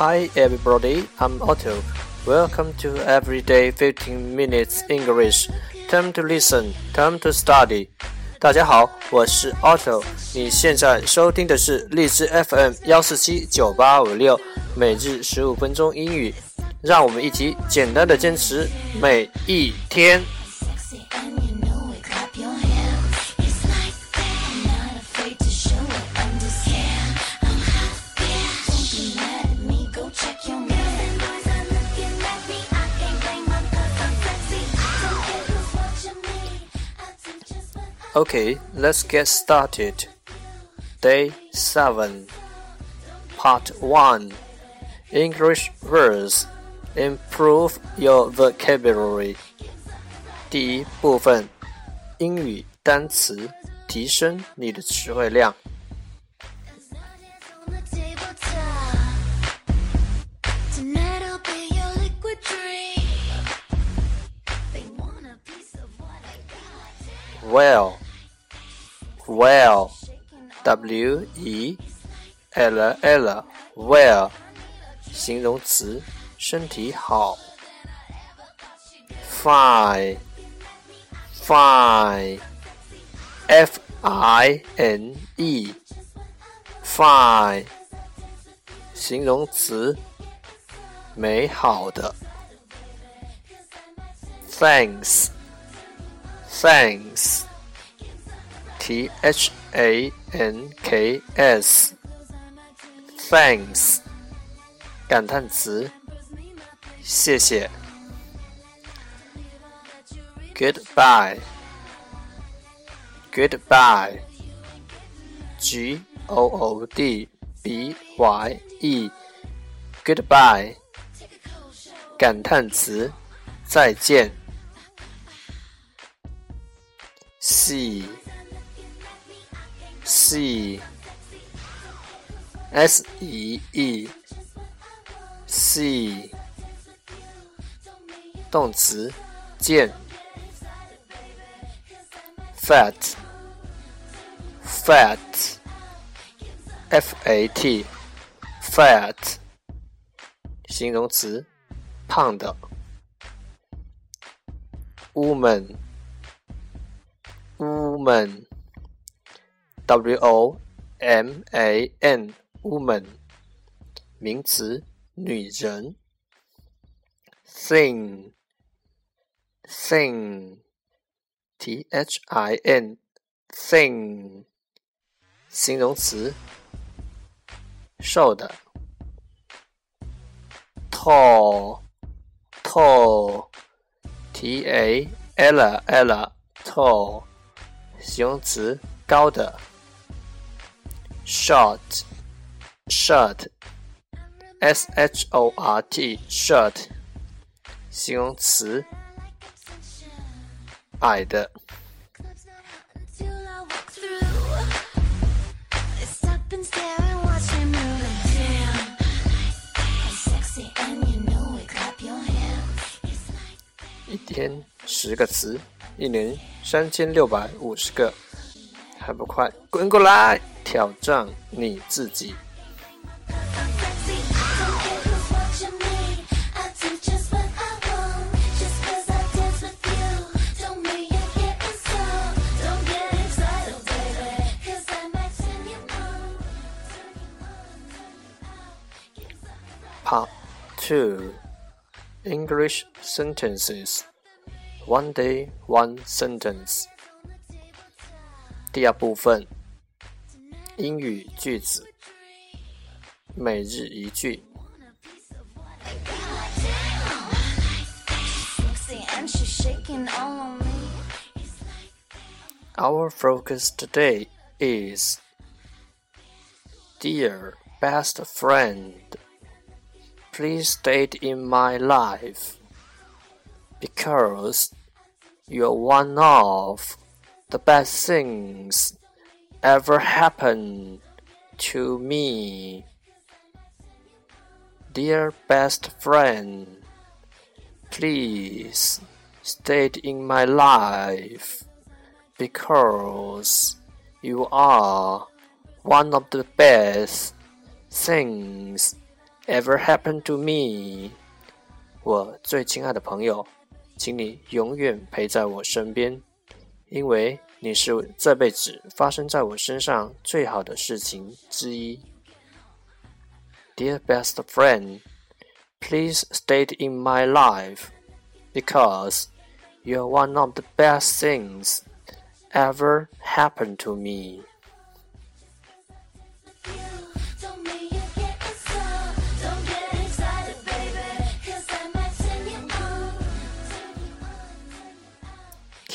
Hi everybody, I'm Otto. Welcome to Everyday 15 Minutes English. Time to listen, time to study. 大家好，我是 Otto。你现在收听的是荔枝 FM 幺四七九八五六，每日十五分钟英语。让我们一起简单的坚持每一天。Okay, let's get started. Day 7, Part 1 English words Improve your vocabulary. 第一部分英语单词，提升你的词汇量。 Well, well, W E L L, well，形容词，身体好。Fine, fine, F I N E, fine，形容词，美好的。Thanks. Thanks, T H A N K S, thanks，感叹词，谢谢。Goodbye, goodbye, G O O D B Y E, goodbye，感叹词，再见。 see see s e e see 动词见 fat fat f a t fat 形容词胖的 woman woman, w o m a n, woman, 名词，女人。thing thing t h i n, thin, 形容词，瘦的。tall, tall, t a l l, tall. 形容词高的，short，short，s h o r t，short，形容词矮的。一天十个词。一年三千六百五十个，还不快滚过来挑战你自己！Part Two English Sentences One day, one sentence。第二部分，英语句子，每日一句。Our focus today is Dear best friend, please stay in my life because you're one of the best things ever happened to me. Dear best friend, please stay in my life because you are one of the best things ever happened to me。我最亲爱的朋友， 请你永远陪在我身边，因为你是这辈子发生在我身上最好的事情之一。Dear best friend, please stay in my life because you're one of the best things ever happened to me.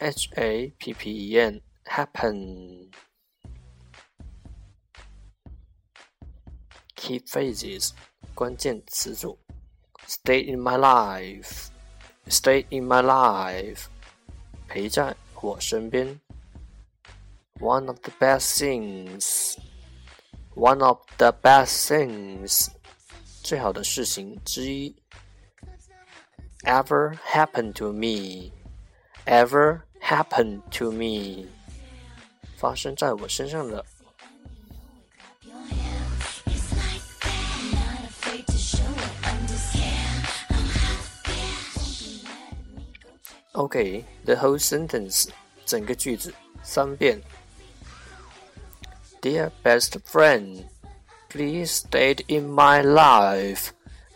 H A P P E N happen. Key phrases 关键词组 Stay in my life, stay in my life 陪在我身边 One of the best things, one of the best things 最好的事情之一 Ever happened to me ever happened to me，发生在我身上的。Okay, the whole sentence，整个句子三遍。Dear best friend, please stay in my life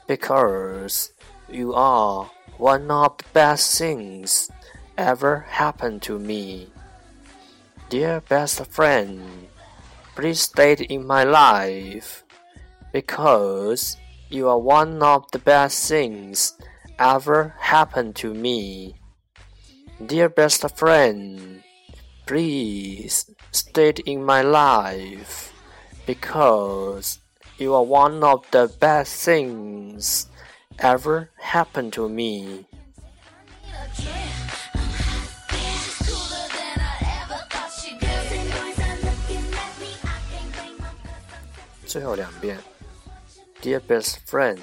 because you are one of the best things ever happened to me. Dear best friend, please stay in my life because you are one of the best things ever happened to me. Dear best friend, please stay in my life because you are one of the best things ever happened to me. 最后两遍，Dear best friend,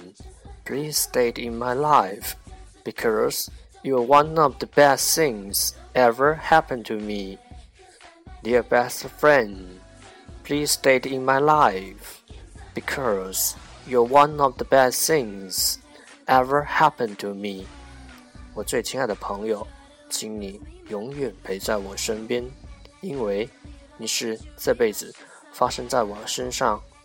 please stay in my life because you're one of the best things ever happened to me. Dear best friend, please stay in my life because you're one of the best things ever happened to me. 我最亲爱的朋友，请你永远陪在我身边，因为你是这辈子发生在我身上。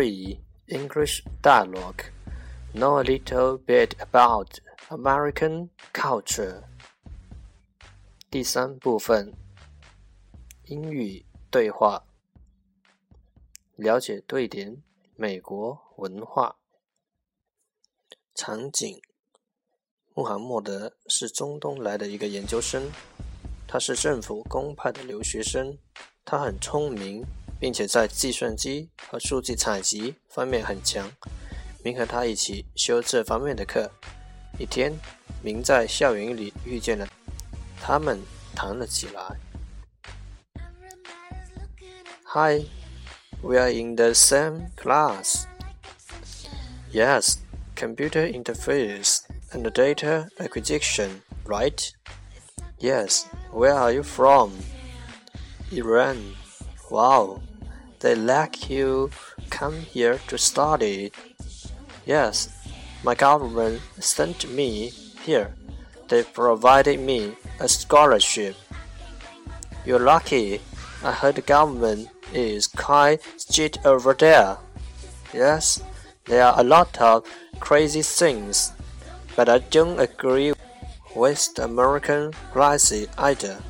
Part 3 English Dialogue Know a little bit about American culture. 第三部分英语对话，了解对点美国文化。场景：穆罕默德是中东来的一个研究生，他是政府公派的留学生，他很聪明。并且在计算机和数据采集方面很强。明和他一起修这方面的课。一天，明在校园里遇见了，他们谈了起来。Hi, we are in the same class. Yes, computer interface and data acquisition, right? Yes, where are you from? Iran. Wow. they let you come here to study. Yes, my government sent me here They provided me a scholarship. You're lucky. I heard the government is quite strict over there. Yes, there are a lot of crazy things, but I don't agree with the American policy either.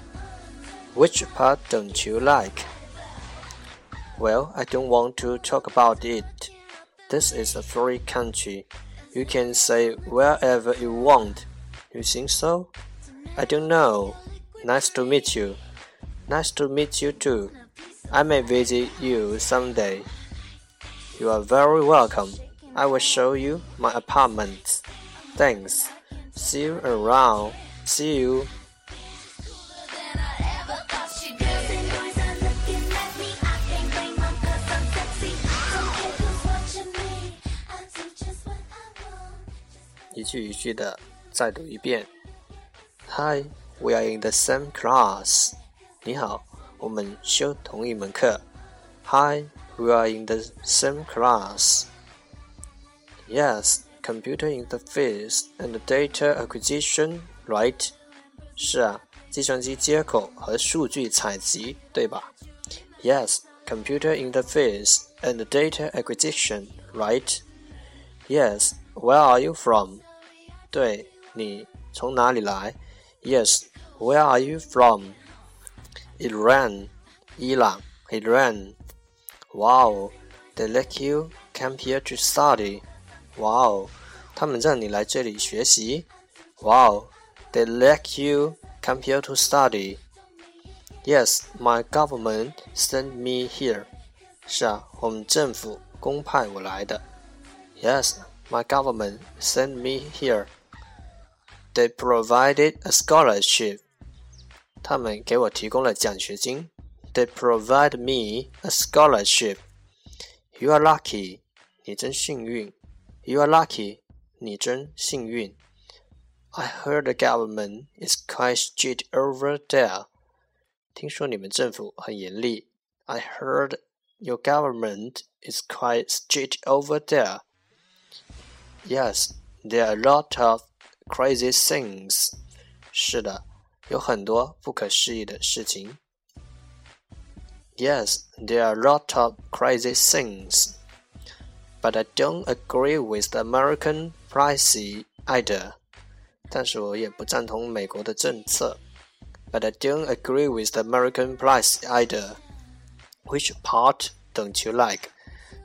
Which part don't you like? Well, I don't want to talk about it. This is a free country. You can say wherever you want. You think so? I don't know. Nice to meet you. Nice to meet you too. I may visit you someday. You are very welcome. I will show you my apartment. Thanks. See you around. See you. 一句一句的再读一遍。Hi, we are in the same class. 你好，我们修同一门课。Hi, we are in the same class. Yes, computer interface and data acquisition, right? 是啊，计算机接口和数据采集，对吧？Yes, computer interface and data acquisition, right? Yes, where are you from? 对，你从哪里来？Yes, where are you from? Iran, 伊朗，Iran. Wow, they let you come here to study. Wow, 他们让你来这里学习。Wow, they let you come here to study. Yes, my government sent me here. 是啊，我们政府公派我来的。Yes, my government sent me here. They provided a scholarship. 他们给我提供了奖学金。They provide me a scholarship. You are lucky. 你真幸运。You are lucky. 你真幸运。I heard the government is quite strict over there. 听说你们政府很严厉。I heard your government is quite strict over there. Yes, there are a lot of crazy things. 是的，有很多不可思议的事情。Yes, there are a lot of crazy things. But I don't agree with the American policy either. 但是我也不赞同美国的政策。But I don't agree with the American policy either. Which part don't you like?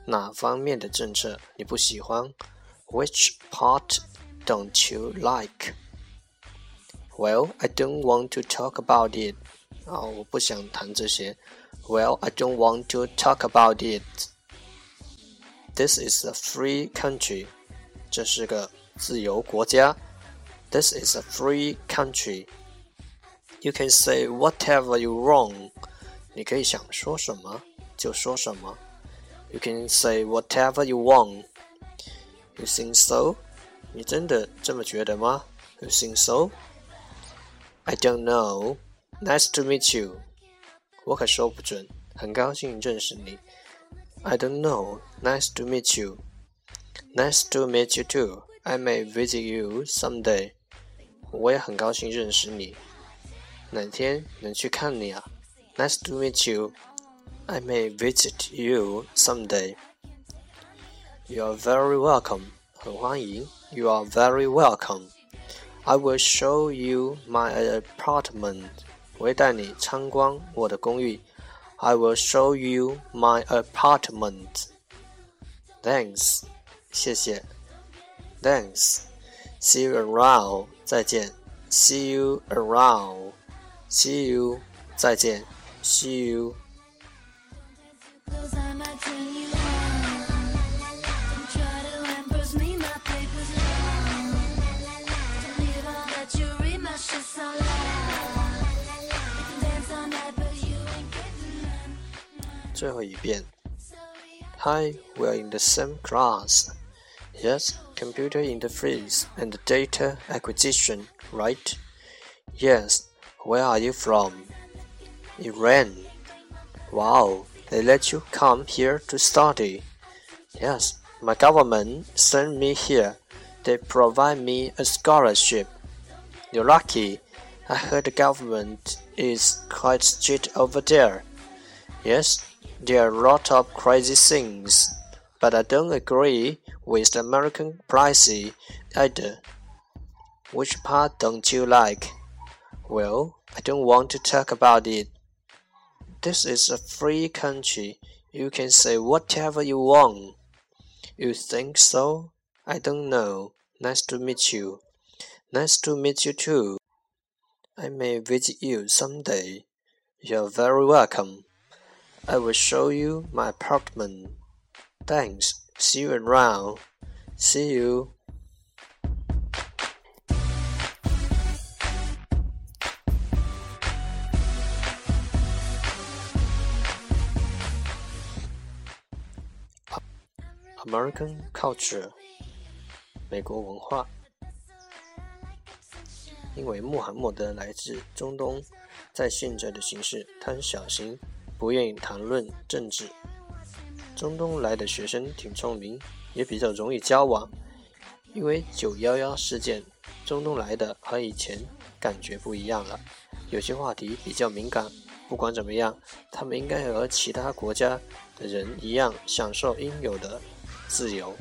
哪方面的政策你不喜欢？Which part don't you like? Well, I don't want to talk about it. 啊、哦，我不想谈这些。Well, I don't want to talk about it. This is a free country. 这是个自由国家。This is a free country. You can say whatever you want. 你可以想说什么就说什么。You can say whatever you want. You think so? 你真的这么觉得吗？You think so? I don't know. Nice to meet you. 我可说不准，很高兴认识你。I don't know. Nice to meet you. Nice to meet you too. I may visit you someday. 我也很高兴认识你，哪天能去看你啊？Nice to meet you. I may visit you someday. You are very welcome. 很欢迎。you are very welcome. I will show you my apartment. 我会带你参观我的公寓。I will show you my apartment. Thanks. 谢谢。Thanks. See you around. 再见。See you around. See you. 再见。See you. 最后一遍。Hi, we are in the same class. Yes, computer interface and data acquisition, right? Yes, where are you from? Iran. Wow, they let you come here to study. Yes, my government sent me here. They provide me a scholarship. You're lucky. I heard the government is quite strict over there. Yes, there are a lot of crazy things, but I don't agree with the American policy either. Which part don't you like? Well, I don't want to talk about it. This is a free country. You can say whatever you want. You think so? I don't know. Nice to meet you. Nice to meet you too. I may visit you someday. You're very welcome. I will show you my apartment. Thanks. See you around. See you. （American culture） 美国文化。因为穆罕默德来自中东，在现在的形势，他很小心， 不愿意谈论政治。中东来的学生挺聪明，也比较容易交往。因为九幺幺事件，中东来的和以前感觉不一样了，有些话题比较敏感。不管怎么样，他们应该和其他国家的人一样，享受应有的自由。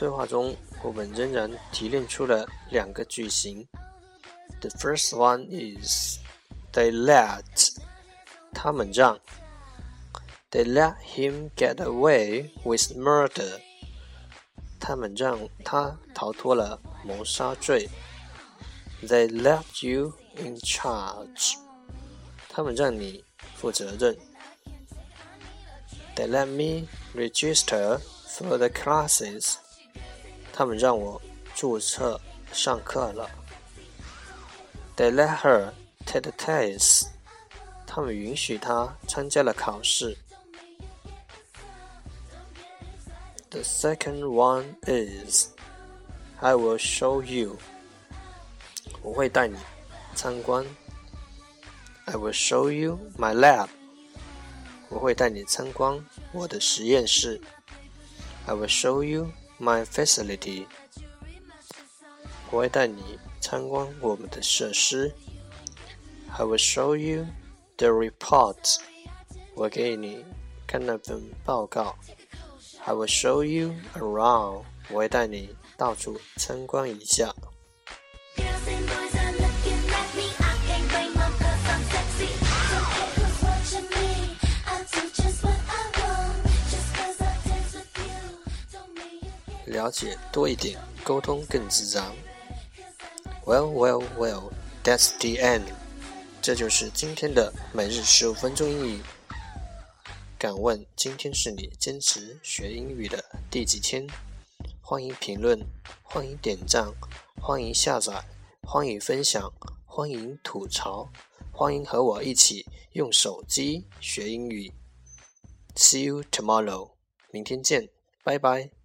对话中，我们仍然提炼出了两个句型。The first one is they let 他们让 they let him get away with murder 他们让他逃脱了谋杀罪。They left you in charge 他们让你负责任。They let me register for the classes 他们让我注册上课了。They let her take the test。他们允许她参加了考试。The second one is I will show you。我会带你参观。I will show you my lab。我会带你参观我的实验室。I will show you my facility，我会带你参观我们的设施。I will show you the report，我给你看那份报告。I will show you around，我会带你到处参观一下。 了解多一点，沟通更自然。Well, well, well, that's the end。这就是今天的每日十五分钟英语。敢问今天是你坚持学英语的第几天？欢迎评论，欢迎点赞，欢迎下载，欢迎分享，欢迎吐槽，欢迎和我一起用手机学英语。See you tomorrow。明天见，拜拜。